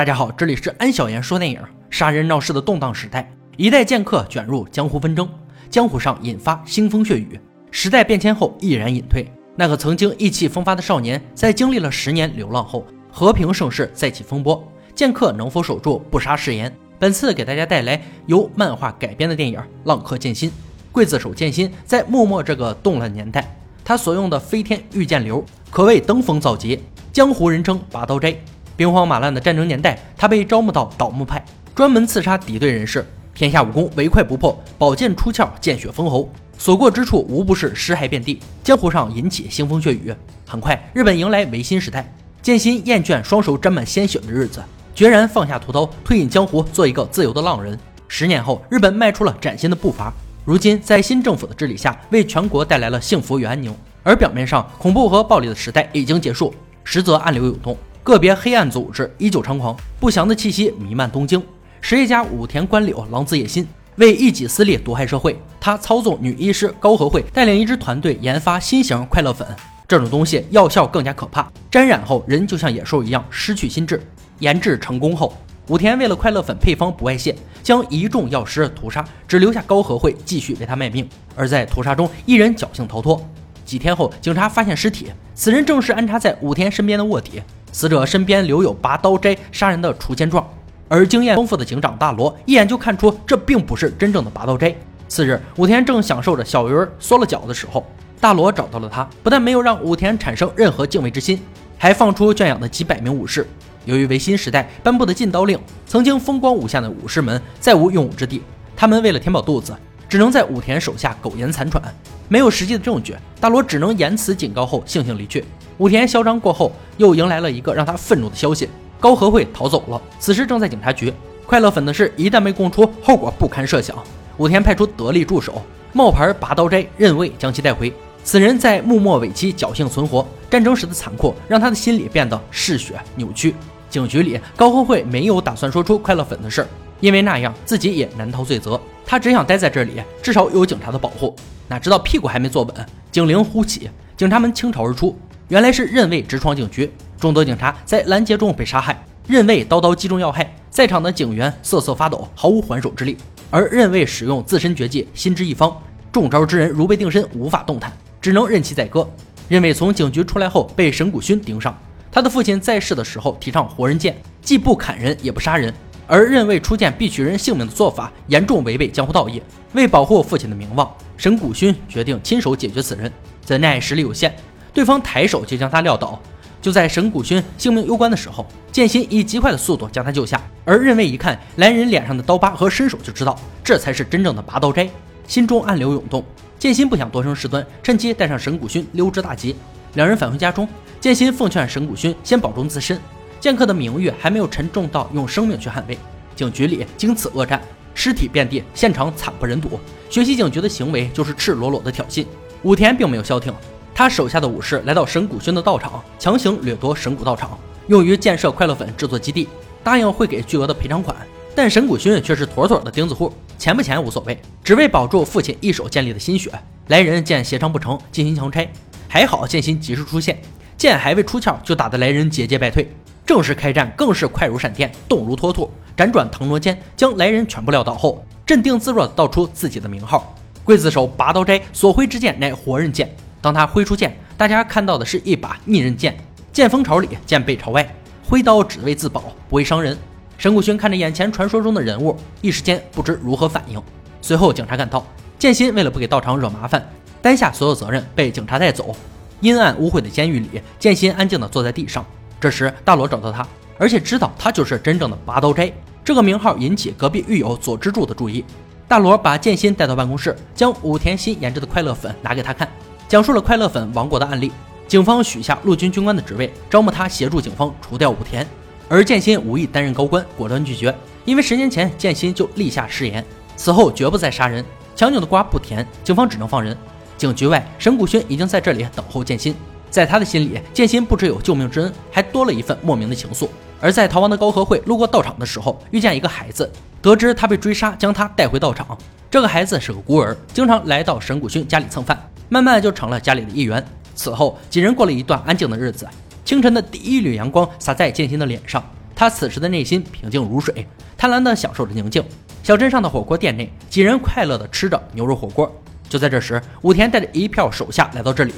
大家好，这里是安小言说电影。杀人闹事的动荡时代，一代剑客卷入江湖纷争，江湖上引发腥风血雨。时代变迁后，毅然隐退。那个曾经意气风发的少年，在经历了十年流浪后，和平盛世再起风波。剑客能否守住不杀誓言？本次给大家带来由漫画改编的电影《浪客剑心》。刽子手剑心在幕末这个动乱年代，他所用的飞天御剑流可谓登峰造极，江湖人称拔刀斋。兵荒马乱的战争年代，他被招募到倒木派，专门刺杀敌对人士。天下武功唯快不破，宝剑出鞘，见血封喉，所过之处无不是尸骸遍地，江湖上引起腥风血雨。很快，日本迎来维新时代，剑心厌倦双手沾满鲜血的日子，决然放下屠刀，退隐江湖，做一个自由的浪人。十年后，日本迈出了崭新的步伐。如今，在新政府的治理下，为全国带来了幸福与安宁。而表面上，恐怖和暴力的时代已经结束，实则暗流涌动。个别黑暗组织依旧猖狂，不祥的气息弥漫东京。实业家武田官柳狼子野心，为一己私利毒害社会。他操纵女医师高和惠，带领一支团队研发新型快乐粉。这种东西药效更加可怕，沾染后人就像野兽一样失去心智。研制成功后，武田为了快乐粉配方不外泄，将一众药师屠杀，只留下高和惠继续为他卖命。而在屠杀中，一人侥幸逃脱。几天后，警察发现尸体，此人正是安插在武田身边的卧底。死者身边留有拔刀斋杀人的锄奸状，而经验丰富的警长大罗一眼就看出这并不是真正的拔刀斋。次日，武田正享受着小鱼儿缩了脚的时候，大罗找到了他，不但没有让武田产生任何敬畏之心，还放出圈养的几百名武士。由于维新时代颁布的禁刀令，曾经风光无限的武士们再无用武之地，他们为了填饱肚子，只能在武田手下苟延残喘。没有实际的证据，大罗只能言辞警告后悻悻离去。武田嚣张过后，又迎来了一个让他愤怒的消息：高和会逃走了。此时正在警察局。快乐粉的事一旦被供出，后果不堪设想。武田派出得力助手冒牌拔刀斋任卫将其带回。此人在幕末尾期侥幸存活，战争时的残酷让他的心理变得嗜血扭曲。警局里，高和会没有打算说出快乐粉的事，因为那样自己也难逃罪责。他只想待在这里，至少有警察的保护。哪知道屁股还没坐稳，警铃忽起，警察们倾巢而出。原来是任卫直闯警局，众多警察在拦截中被杀害。任卫刀刀击中要害，在场的警员瑟瑟发抖，毫无还手之力。而任卫使用自身绝技，心之一方，中招之人如被定身，无法动弹，只能任其宰割。任卫从警局出来后，被神谷勋盯上。他的父亲在世的时候提倡活人剑，既不砍人，也不杀人。而任卫出剑必取人性命的做法，严重违背江湖道义。为保护父亲的名望，神谷勋决定亲手解决此人。怎奈实力有限。对方抬手就将他撂倒，就在神谷勋性命攸关的时候，剑心以极快的速度将他救下。而任卫一看来人脸上的刀疤和身手，就知道这才是真正的拔刀斋，心中暗流涌动。剑心不想多生事端，趁机带上神谷勋溜之大吉。两人返回家中，剑心奉劝神谷勋先保重自身，剑客的名誉还没有沉重到用生命去捍卫。警局里经此恶战，尸体遍地，现场惨不忍睹。学习警局的行为就是赤裸裸的挑衅。武田并没有消停。他手下的武士来到神谷轩的道场，强行掠夺神谷道场，用于建设快乐粉制作基地，答应会给巨额的赔偿款。但神谷轩却是妥妥的钉子户，钱不钱无所谓，只为保住父亲一手建立的心血。来人见协商不成，进行强拆。还好剑心及时出现，剑还未出鞘，就打得来人节节败退。正式开战更是快如闪电，动如脱兔，辗转腾挪间将来人全部撂倒后，镇定自若道出自己的名号：刽子手拔刀斋所挥之剑乃活人剑。当他挥出剑，大家看到的是一把逆刃剑，剑锋朝里，剑背朝外，挥刀只为自保，不为伤人。神谷勋看着眼前传说中的人物，一时间不知如何反应。随后警察赶到，剑心为了不给道场惹麻烦，担下所有责任，被警察带走。阴暗污秽的监狱里，剑心安静地坐在地上。这时大罗找到他，而且知道他就是真正的拔刀斋，这个名号引起隔壁狱友佐之助的注意。大罗把剑心带到办公室，将武田新研制的快乐粉拿给他看。讲述了快乐粉王国的案例，警方许下陆军军官的职位，招募他协助警方除掉武田。而剑心无意担任高官，果断拒绝，因为十年前剑心就立下誓言，此后绝不再杀人。强扭的瓜不甜，警方只能放人。警局外，神谷勋已经在这里等候剑心。在他的心里，剑心不只有救命之恩，还多了一份莫名的情愫。而在逃亡的高和会路过道场的时候，遇见一个孩子，得知他被追杀，将他带回道场。这个孩子是个孤儿，经常来到神谷勋家里蹭饭。慢慢就成了家里的一员。此后几人过了一段安静的日子。清晨的第一缕阳光洒在剑心的脸上，他此时的内心平静如水，贪婪地享受着宁静。小镇上的火锅店内，几人快乐地吃着牛肉火锅。就在这时，武田带着一票手下来到这里。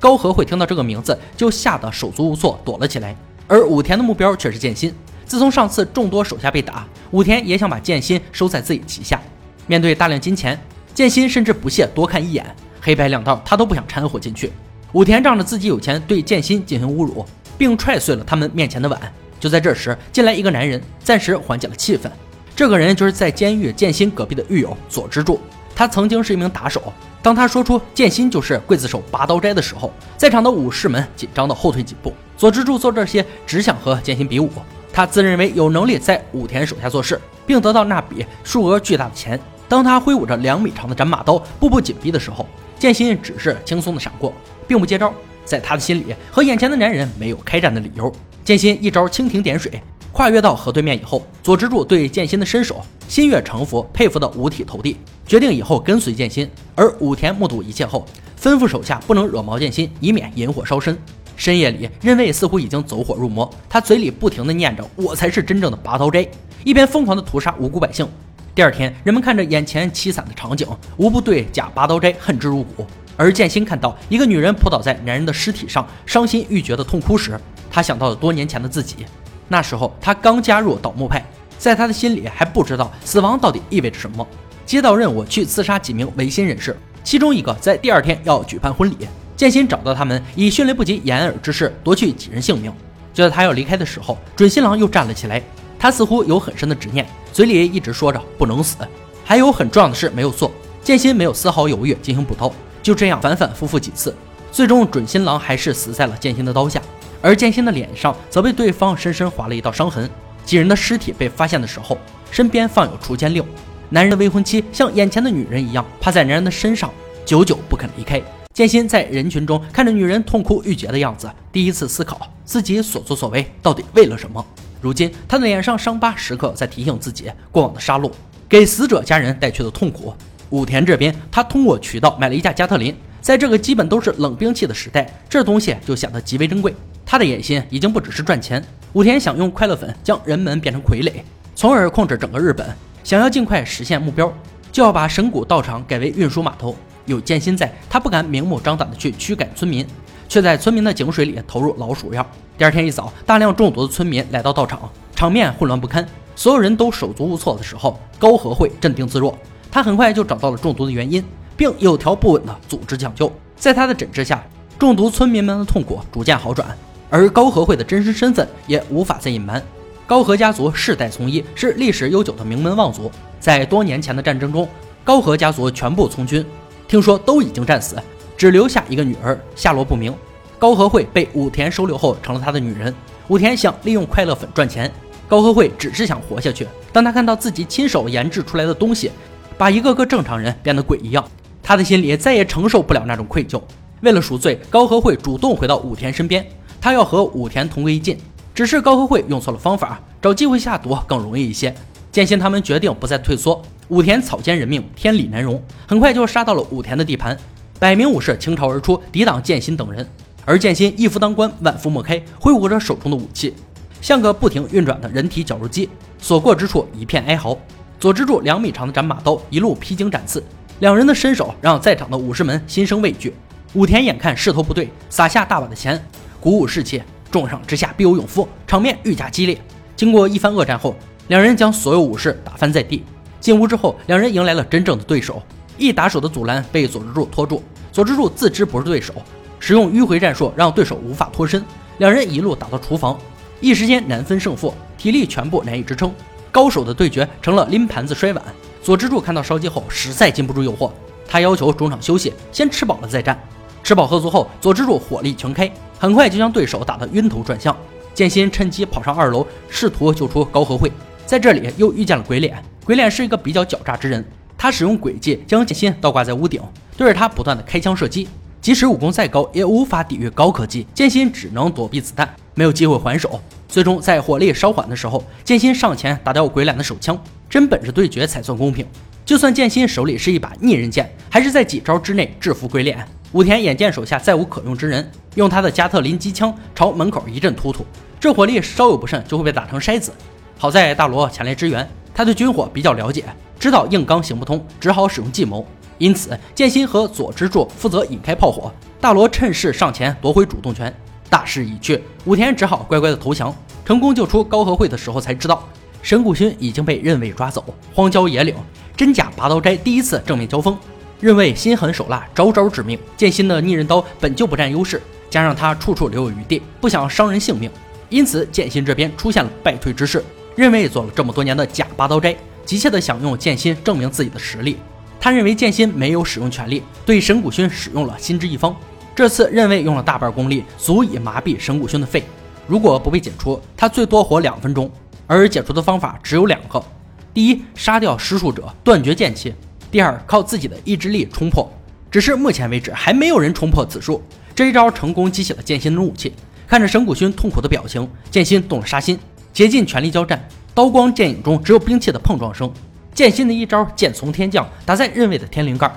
高和会听到这个名字，就吓得手足无措，躲了起来。而武田的目标却是剑心。自从上次众多手下被打，武田也想把剑心收在自己旗下。面对大量金钱，剑心甚至不屑多看一眼，黑白两道他都不想掺和进去。武田仗着自己有钱，对剑心进行侮辱，并踹碎了他们面前的碗。就在这时，进来一个男人，暂时缓解了气氛。这个人就是在监狱剑心隔壁的狱友佐之助，他曾经是一名打手。当他说出剑心就是刽子手拔刀斋的时候，在场的武士们紧张的后退几步。佐之助做这些只想和剑心比武，他自认为有能力在武田手下做事，并得到那笔数额巨大的钱。当他挥舞着两米长的斩马刀，步步紧逼的时候，剑心只是轻松的闪过，并不接招。在他的心里，和眼前的男人没有开战的理由。剑心一招蜻蜓点水，跨越到河对面以后，佐之助对剑心的身手心悦诚服，佩服的五体投地，决定以后跟随剑心。而武田目睹一切后，吩咐手下不能惹毛剑心，以免引火烧身。深夜里，任卫似乎已经走火入魔，他嘴里不停地念着“我才是真正的拔刀斋”，一边疯狂地屠杀无辜百姓。第二天，人们看着眼前凄惨的场景，无不对假拔刀斋恨之入骨。而剑心看到一个女人扑倒在男人的尸体上，伤心欲绝的痛哭时，他想到了多年前的自己。那时候他刚加入倒木派，在他的心里还不知道死亡到底意味着什么。接到任务去刺杀几名维新人士，其中一个在第二天要举办婚礼。剑心找到他们，以迅雷不及掩耳之势夺去几人性命。就在他要离开的时候，准新郎又站了起来。他似乎有很深的执念，嘴里一直说着不能死，还有很重要的事没有做。剑心没有丝毫犹豫，进行补刀。就这样反反复复几次，最终准新郎还是死在了剑心的刀下，而剑心的脸上则被对方深深划了一道伤痕。几人的尸体被发现的时候，身边放有除奸令。男人的未婚妻像眼前的女人一样趴在男人的身上，久久不肯离开。剑心在人群中看着女人痛哭欲绝的样子，第一次思考自己所作所为到底为了什么。如今，他的脸上伤疤时刻在提醒自己过往的杀戮给死者家人带去的痛苦。武田这边，他通过渠道买了一架加特林，在这个基本都是冷兵器的时代，这东西就显得极为珍贵。他的野心已经不只是赚钱，武田想用快乐粉将人们变成傀儡，从而控制整个日本。想要尽快实现目标，就要把神谷道场改为运输码头。有剑心在，他不敢明目张胆地去驱赶村民，却在村民的井水里投入老鼠药。第二天一早，大量中毒的村民来到道场，场面混乱不堪，所有人都手足无措的时候，高和会镇定自若，他很快就找到了中毒的原因，并有条不紊地组织抢救。在他的诊治下，中毒村民们的痛苦逐渐好转，而高和会的真实身份也无法再隐瞒。高和家族世代从医，是历史悠久的名门望族，在多年前的战争中，高和家族全部从军。听说都已经战死，只留下一个女儿，下落不明。高和惠被武田收留后，成了他的女人。武田想利用快乐粉赚钱，高和惠只是想活下去。当他看到自己亲手研制出来的东西，把一个个正常人变得鬼一样，他的心里再也承受不了那种愧疚。为了赎罪，高和惠主动回到武田身边，他要和武田同归于尽。只是高和惠用错了方法，找机会下毒更容易一些。剑心他们决定不再退缩。武田草菅人命，天理难容，很快就杀到了武田的地盘。百名武士倾巢而出，抵挡剑心等人。而剑心一夫当关，万夫莫开，挥舞着手中的武器，像个不停运转的人体绞肉机，所过之处一片哀嚎。佐之助两米长的斩马刀一路披荆斩刺，两人的身手让在场的武士们心生畏惧。武田眼看势头不对，撒下大把的钱，鼓舞士气，重赏之下必有勇夫，场面愈加激烈。经过一番恶战后，两人将所有武士打翻在地。进屋之后，两人迎来了真正的对手。一打手的阻拦被佐之助拖住，佐之助自知不是对手，使用迂回战术让对手无法脱身。两人一路打到厨房，一时间难分胜负，体力全部难以支撑。高手的对决成了拎盘子摔碗。佐之助看到烧鸡后，实在禁不住诱惑，他要求中场休息，先吃饱了再战。吃饱喝足后，佐之助火力全开，很快就将对手打得晕头转向。剑心趁机跑上二楼，试图救出高和惠，在这里又遇见了鬼脸。鬼脸是一个比较狡诈之人，他使用诡计将剑心倒挂在屋顶，对着他不断的开枪射击。即使武功再高，也无法抵御高科技，剑心只能躲避子弹，没有机会还手。最终在火力稍缓的时候，剑心上前打掉鬼脸的手枪。真本事对决才算公平。就算剑心手里是一把逆刃剑，还是在几招之内制服鬼脸。武田眼见手下再无可用之人，用他的加特林机枪朝门口一阵突突，这火力稍有不慎就会被打成筛子。好在大罗前来支援，他对军火比较了解，知道硬刚行不通，只好使用计谋。因此，剑心和左之助负责引开炮火，大罗趁势上前夺回主动权。大势已去，武田只好乖乖的投降。成功救出高和会的时候，才知道神谷勋已经被任卫抓走。荒郊野岭，真假拔刀斋第一次正面交锋，任卫心狠手辣，招招致命。剑心的逆刃刀本就不占优势，加上他处处留有余地，不想伤人性命，因此剑心这边出现了败退之势。任卫做了这么多年的假拔刀斋，急切的想用剑心证明自己的实力。他认为剑心没有使用全力，对神谷勋使用了心之一方。这次任卫用了大半功力，足以麻痹神谷勋的肺。如果不被解除，他最多活两分钟。而解除的方法只有两个：第一，杀掉施术者，断绝剑气；第二，靠自己的意志力冲破。只是目前为止还没有人冲破此术。这一招成功激起了剑心的怒气。看着神谷勋痛苦的表情，剑心动了杀心，竭尽全力交战。刀光剑影中只有兵器的碰撞声。剑心的一招剑从天降，打在任卫的天灵盖，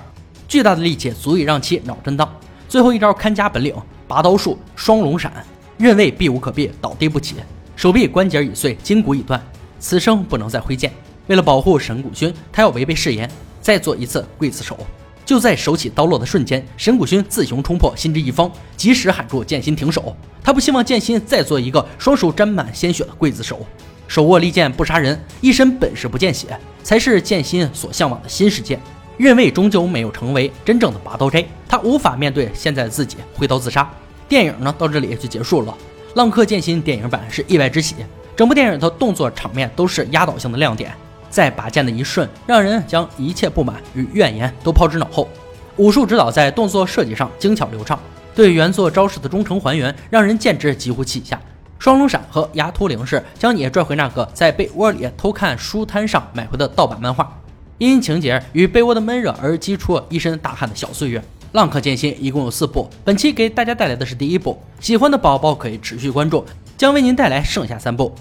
巨大的力气足以让其脑震荡。最后一招看家本领，拔刀术双龙闪，任卫避无可避，倒地不起，手臂关节已碎，筋骨已断，此生不能再挥剑。为了保护神谷勋，他要违背誓言，再做一次刽子手。就在手起刀落的瞬间，神谷勋自行冲破心之一方，及时喊住剑心停手。他不希望剑心再做一个双手沾满鲜血的刽子手。手握利剑不杀人，一身本事不见血，才是剑心所向往的新世界。任卫终究没有成为真正的拔刀斋，他无法面对现在的自己挥刀自杀。电影呢到这里就结束了。《浪客剑心》电影版是意外之喜，整部电影的动作场面都是压倒性的亮点，在拔剑的一瞬，让人将一切不满与怨言都抛之脑后。武术指导在动作设计上精巧流畅，对原作招式的忠诚还原，让人见之几乎泣下。双龙闪和牙突灵式将你拽回那个在被窝里偷看书摊上买回的盗版漫画。因情节与被窝的闷热而激出一身大汗的小岁月。浪客剑心一共有四部，本期给大家带来的是第一部，喜欢的宝宝可以持续关注，将为您带来剩下三部。